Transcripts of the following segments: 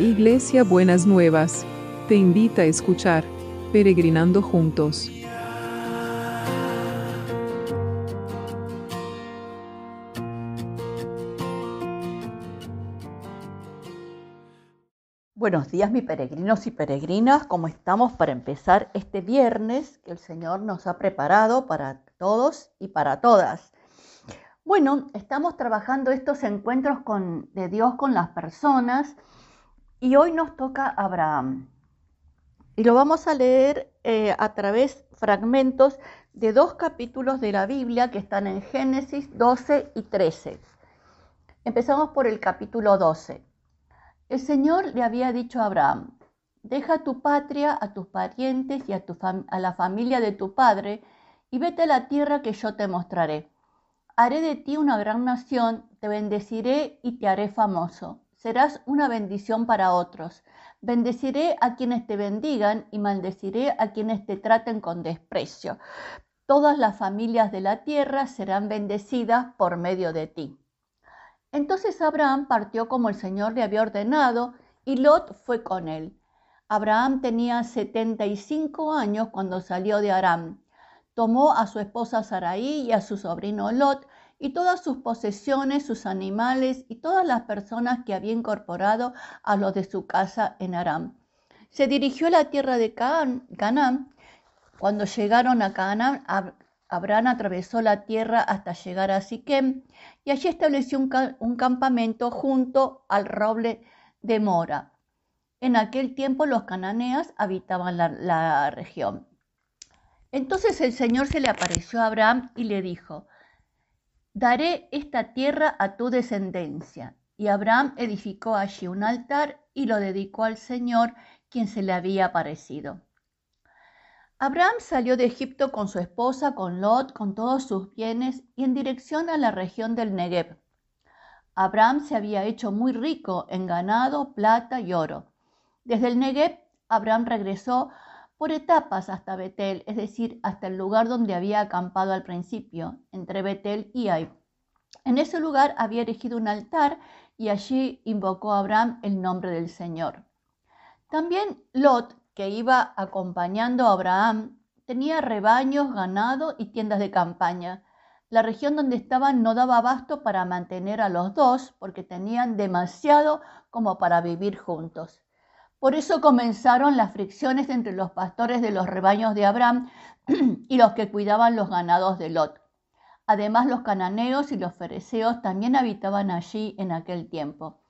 Iglesia Buenas Nuevas, te invita a escuchar Peregrinando Juntos. Buenos días, mis peregrinos y peregrinas. ¿Cómo estamos para empezar este viernes que el Señor nos ha preparado para todos y para todas? Bueno, estamos trabajando estos encuentros de Dios con las personas y hoy nos toca Abraham. Y lo vamos a leer eh, a través fragmentos de dos capítulos de la Biblia que están en Génesis 12 y 13. Empezamos por el capítulo 12. El Señor le había dicho a Abraham, deja tu patria, a tus parientes y a, a la familia de tu padre, y vete a la tierra que yo te mostraré. Haré de ti una gran nación, te bendeciré y te haré famoso. Serás una bendición para otros. Bendeciré a quienes te bendigan y maldeciré a quienes te traten con desprecio. Todas las familias de la tierra serán bendecidas por medio de ti. Entonces Abraham partió como el Señor le había ordenado y Lot fue con él. Abraham tenía 75 años cuando salió de Aram. Tomó a su esposa Sarai y a su sobrino Lot y todas sus posesiones, sus animales y todas las personas que había incorporado a los de su casa en Aram. Se dirigió a la tierra de Canaán. Cuando llegaron a Canaán, Abraham atravesó la tierra hasta llegar a Siquem y allí estableció un, campamento junto al roble de Mora. En aquel tiempo los cananeas habitaban la, la región. Entonces el Señor se le apareció a Abraham y le dijo, daré esta tierra a tu descendencia. Y Abraham edificó allí un altar y lo dedicó al Señor, quien se le había aparecido. Abraham salió de Egipto con su esposa, con Lot, con todos sus bienes y en dirección a la región del Negev. Abraham se había hecho muy rico en ganado, plata y oro. Desde el Negev, Abraham regresó por etapas hasta Betel, es decir, hasta el lugar donde había acampado al principio, entre Betel y Ai. En ese lugar había erigido un altar y allí invocó a Abraham el nombre del Señor. También Lot que iba acompañando a Abraham tenía rebaños, ganado y tiendas de campaña. La región donde estaban no daba abasto para mantener a los dos porque tenían demasiado como para vivir juntos. Por eso comenzaron las fricciones entre los pastores de los rebaños de Abraham y los que cuidaban los ganados de Lot. Además, los cananeos y los fereceos también habitaban allí en aquel tiempo.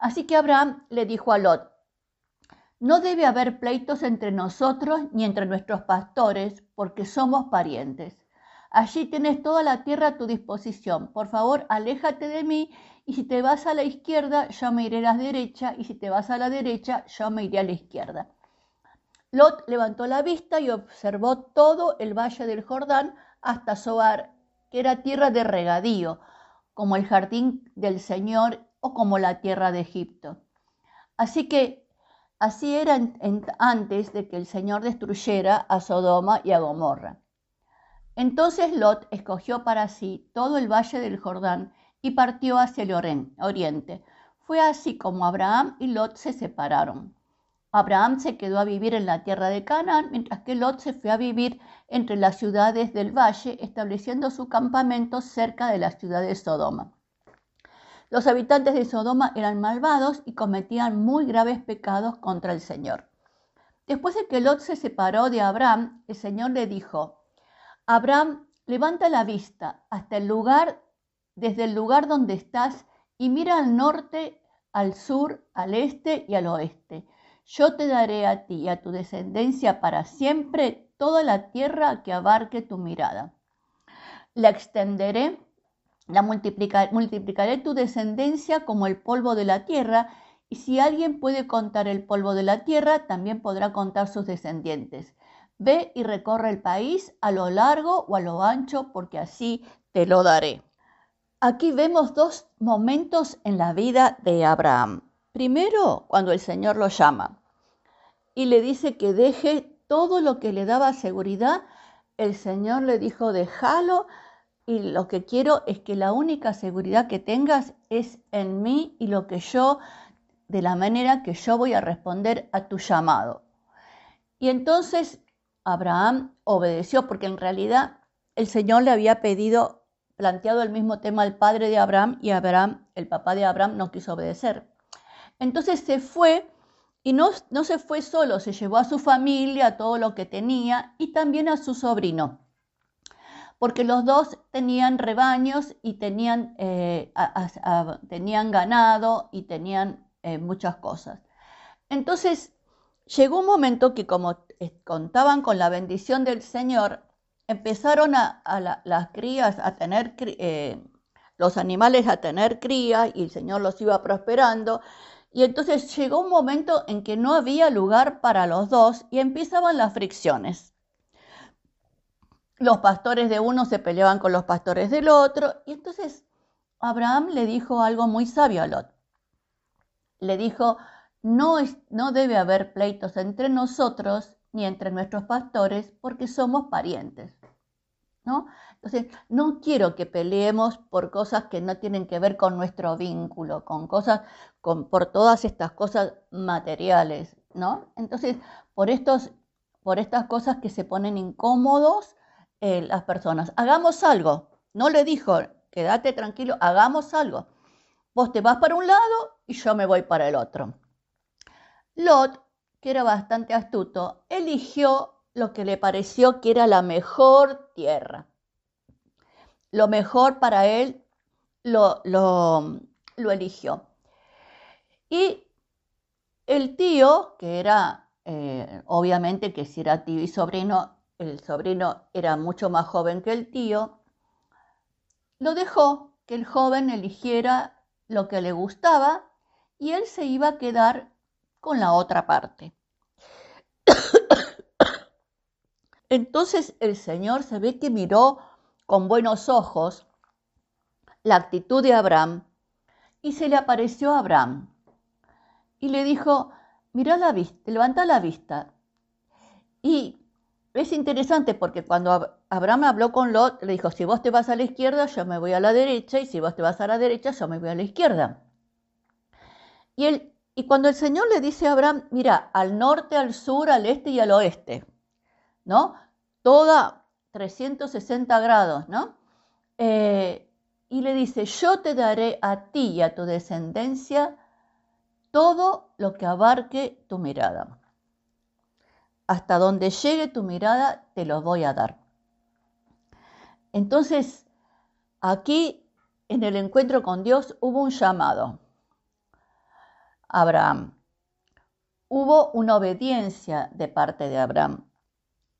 Así que Abraham le dijo a Lot, no debe haber pleitos entre nosotros ni entre nuestros pastores, porque somos parientes. Allí tienes toda la tierra a tu disposición. Por favor, aléjate de mí, y si te vas a la izquierda, yo me iré a la derecha, y si te vas a la derecha, yo me iré a la izquierda. Lot levantó la vista y observó todo el valle del Jordán hasta Zoar, que era tierra de regadío, como el jardín del Señor o como la tierra de Egipto. Así que Así era antes de que el Señor destruyera a Sodoma y a Gomorra. Entonces Lot escogió para sí todo el valle del Jordán y partió hacia el oriente. Fue así como Abraham y Lot se separaron. Abraham se quedó a vivir en la tierra de Canaán, mientras que Lot se fue a vivir entre las ciudades del valle, estableciendo su campamento cerca de la ciudad de Sodoma. Los habitantes de Sodoma eran malvados y cometían muy graves pecados contra el Señor. Después de que Lot se separó de Abraham, el Señor le dijo, Abraham, levanta la vista hasta el lugar, desde el lugar donde estás, y mira al norte, al sur, al este y al oeste. Yo te daré a ti y a tu descendencia para siempre toda la tierra que abarque tu mirada. La extenderé la multiplicaré tu descendencia como el polvo de la tierra, y si alguien puede contar el polvo de la tierra, también podrá contar sus descendientes. Ve y recorre el país a lo largo o a lo ancho, porque así te lo daré. Aquí vemos dos momentos en la vida de Abraham. Primero, cuando el Señor lo llama y le dice que deje todo lo que le daba seguridad, el Señor le dijo, déjalo y lo que quiero es que la única seguridad que tengas es en mí y lo que yo de la manera que yo voy a responder a tu llamado. Y entonces Abraham obedeció porque en realidad el Señor le había pedido, planteado el mismo tema al padre de Abraham y Abraham, el papá de Abraham, no quiso obedecer. Entonces se fue y no, no se fue solo, se llevó a su familia, todo lo que tenía y también a su sobrino porque los dos tenían rebaños y tenían, eh, tenían ganado y tenían eh, muchas cosas. Entonces, llegó un momento que como eh, contaban con la bendición del Señor, empezaron a, las crías a tener, los animales a tener crías y el Señor los iba prosperando. Y entonces llegó un momento en que no había lugar para los dos y empezaban las fricciones los pastores de uno se peleaban con los pastores del otro. Y entonces Abraham le dijo algo muy sabio a Lot. Le dijo, no, es, no debe haber pleitos entre nosotros ni entre nuestros pastores porque somos parientes. ¿no? Entonces, no quiero que peleemos por cosas que no tienen que ver con nuestro vínculo, con cosas, con, por todas estas cosas materiales, ¿no? Entonces, por, estos, por estas cosas que se ponen incómodos, eh, las personas. Hagamos algo. No le dijo, quédate tranquilo, hagamos algo. Vos te vas para un lado y yo me voy para el otro. Lot, que era bastante astuto, eligió lo que le pareció que era la mejor tierra. Lo mejor para él lo, lo, eligió. Y el tío, que era, eh, obviamente que si era tío y sobrino, el sobrino era mucho más joven que el tío, lo dejó que el joven eligiera lo que le gustaba y él se iba a quedar con la otra parte. Entonces el Señor se ve que miró con buenos ojos la actitud de Abraham y se le apareció a Abraham y le dijo, mira la vista, levanta la vista y es interesante porque cuando Abraham habló con Lot, le dijo, si vos te vas a la izquierda, yo me voy a la derecha, y si vos te vas a la derecha, yo me voy a la izquierda. Y, él, y cuando el Señor le dice a Abraham, mira, al norte, al sur, al este y al oeste, ¿no? Toda 360 grados, ¿no? Eh, y le dice, yo te daré a ti y a tu descendencia todo lo que abarque tu mirada hasta donde llegue tu mirada, te lo voy a dar. Entonces, aquí en el encuentro con Dios hubo un llamado. Abraham. Hubo una obediencia de parte de Abraham.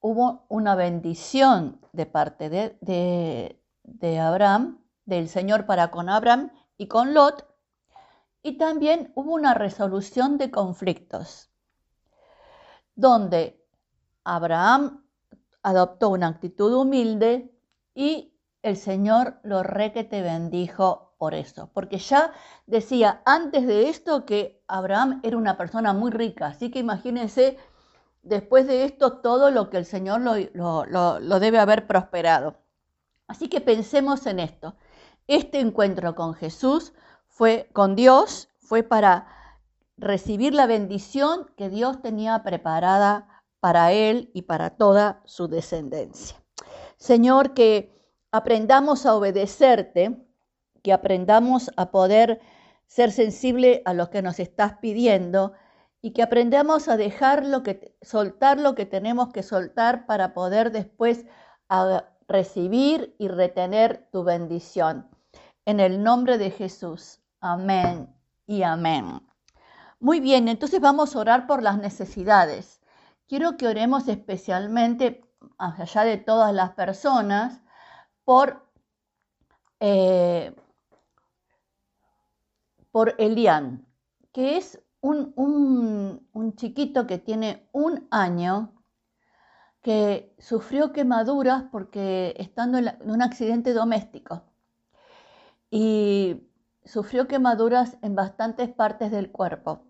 Hubo una bendición de parte de, de, Abraham, del Señor para con Abraham y con Lot. Y también hubo una resolución de conflictos donde Abraham adoptó una actitud humilde y el Señor lo re que te bendijo por eso, porque ya decía antes de esto que Abraham era una persona muy rica, así que imagínense después de esto todo lo que el Señor lo, debe haber prosperado. Así que pensemos en esto. Este encuentro con Jesús fue con Dios, fue para recibir la bendición que Dios tenía preparada para él y para toda su descendencia. Señor, que aprendamos a obedecerte, que aprendamos a poder ser sensible a lo que nos estás pidiendo y que aprendamos a dejar lo que soltar lo que tenemos que soltar para poder después recibir y retener tu bendición. En el nombre de Jesús. Amén y amén. Muy bien, entonces vamos a orar por las necesidades. Quiero que oremos especialmente, allá de todas las personas, por, eh, por Elian, que es un, un, chiquito que tiene un año que sufrió quemaduras porque estando en un accidente doméstico. Y sufrió quemaduras en bastantes partes del cuerpo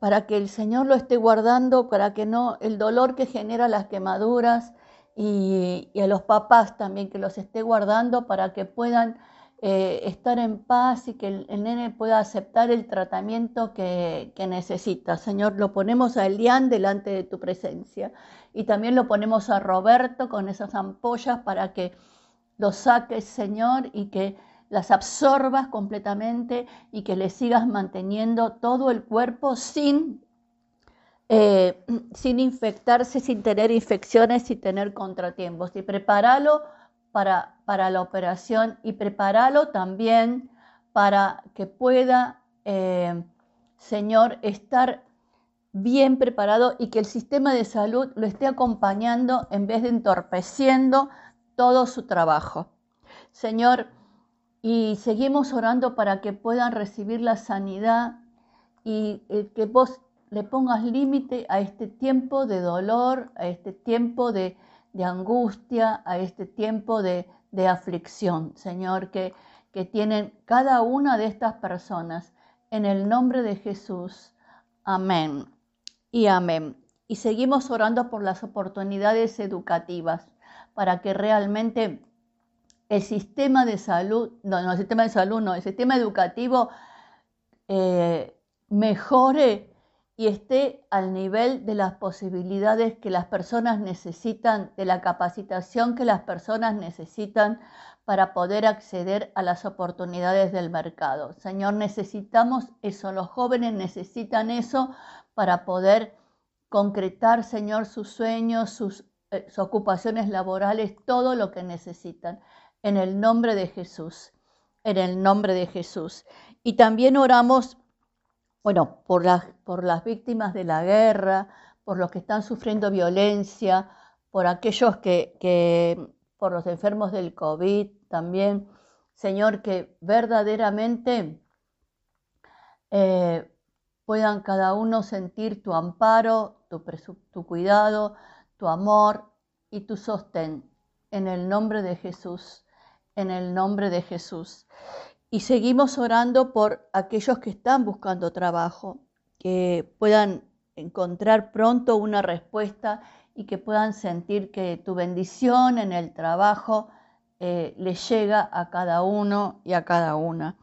para que el Señor lo esté guardando, para que no el dolor que genera las quemaduras y, a los papás también que los esté guardando para que puedan eh, estar en paz y que el, nene pueda aceptar el tratamiento que, necesita. Señor, lo ponemos a Elian delante de tu presencia y también lo ponemos a Roberto con esas ampollas para que lo saques, Señor, y que las absorbas completamente y que le sigas manteniendo todo el cuerpo sin, eh, sin infectarse, sin tener infecciones, sin tener contratiempos. Y prepáralo para, para la operación y prepáralo también para que pueda, eh, Señor, estar bien preparado y que el sistema de salud lo esté acompañando en vez de entorpeciendo todo su trabajo. Señor, y seguimos orando para que puedan recibir la sanidad y eh, que vos le pongas límite a este tiempo de dolor, a este tiempo de, de angustia, a este tiempo de, aflicción, Señor, que, que tienen cada una de estas personas. En el nombre de Jesús. Amén y amén. Y seguimos orando por las oportunidades educativas para que realmente el sistema de salud, no, no, el sistema de salud, no, el sistema educativo eh, mejore y esté al nivel de las posibilidades que las personas necesitan, de la capacitación que las personas necesitan para poder acceder a las oportunidades del mercado. Señor, necesitamos eso, los jóvenes necesitan eso para poder concretar, Señor, sus sueños, sus, eh, sus ocupaciones laborales, todo lo que necesitan. En el nombre de Jesús, en el nombre de Jesús. Y también oramos bueno, por las, por las víctimas de la guerra, por los que están sufriendo violencia, por aquellos que, por los enfermos del COVID también. Señor, que verdaderamente eh, puedan cada uno sentir tu amparo, tu, tu cuidado, tu amor y tu sostén. En el nombre de Jesús, en el nombre de Jesús. Y seguimos orando por aquellos que están buscando trabajo, que puedan encontrar pronto una respuesta y que puedan sentir que tu bendición en el trabajo eh, les llega a cada uno y a cada una.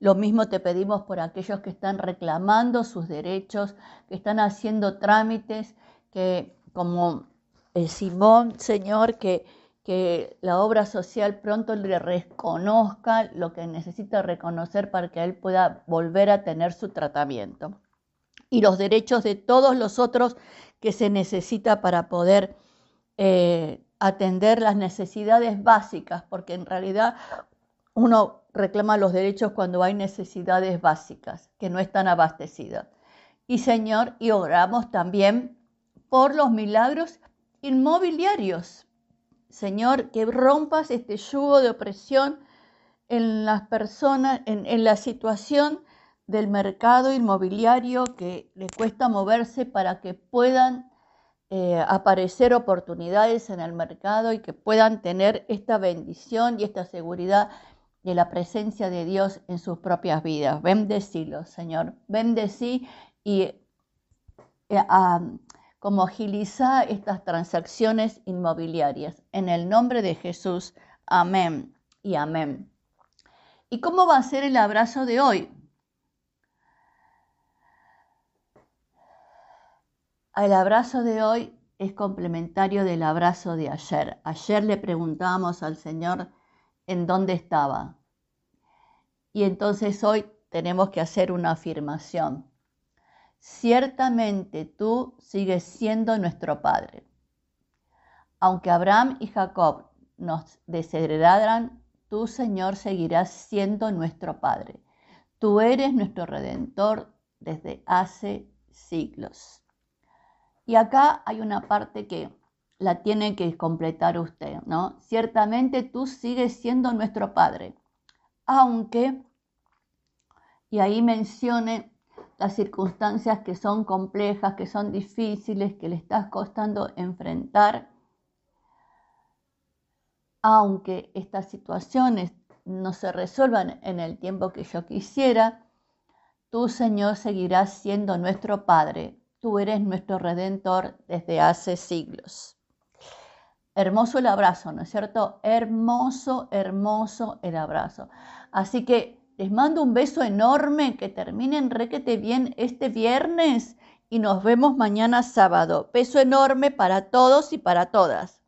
Lo mismo te pedimos por aquellos que están reclamando sus derechos, que están haciendo trámites, que como eh, Simón, Señor, que que la obra social pronto le reconozca lo que necesita reconocer para que él pueda volver a tener su tratamiento. Y los derechos de todos los otros que se necesita para poder eh, atender las necesidades básicas, porque en realidad uno reclama los derechos cuando hay necesidades básicas que no están abastecidas. Y Señor, y oramos también por los milagros inmobiliarios, Señor, que rompas este yugo de opresión en las personas, en, la situación del mercado inmobiliario que le cuesta moverse para que puedan eh, aparecer oportunidades en el mercado y que puedan tener esta bendición y esta seguridad de la presencia de Dios en sus propias vidas. Bendecilo, Señor. Bendecí y eh, como agilizar estas transacciones inmobiliarias. En el nombre de Jesús, amén y amén. ¿Y cómo va a ser el abrazo de hoy? El abrazo de hoy es complementario del abrazo de ayer. Ayer le preguntábamos al Señor en dónde estaba. Y entonces hoy tenemos que hacer una afirmación ciertamente tú sigues siendo nuestro Padre. Aunque Abraham y Jacob nos desheredaran, tú, Señor, seguirás siendo nuestro Padre. Tú eres nuestro Redentor desde hace siglos. Y acá hay una parte que la tiene que completar usted, ¿no? Ciertamente tú sigues siendo nuestro Padre, aunque, y ahí mencione las circunstancias que son complejas, que son difíciles, que le estás costando enfrentar, aunque estas situaciones no se resuelvan en el tiempo que yo quisiera, tú Señor seguirás siendo nuestro Padre, tú eres nuestro Redentor desde hace siglos. hermoso el abrazo, ¿no es cierto? Hermoso, hermoso el abrazo. Así que les mando un beso enorme, que terminen requete bien este viernes y nos vemos mañana sábado. Beso enorme para todos y para todas.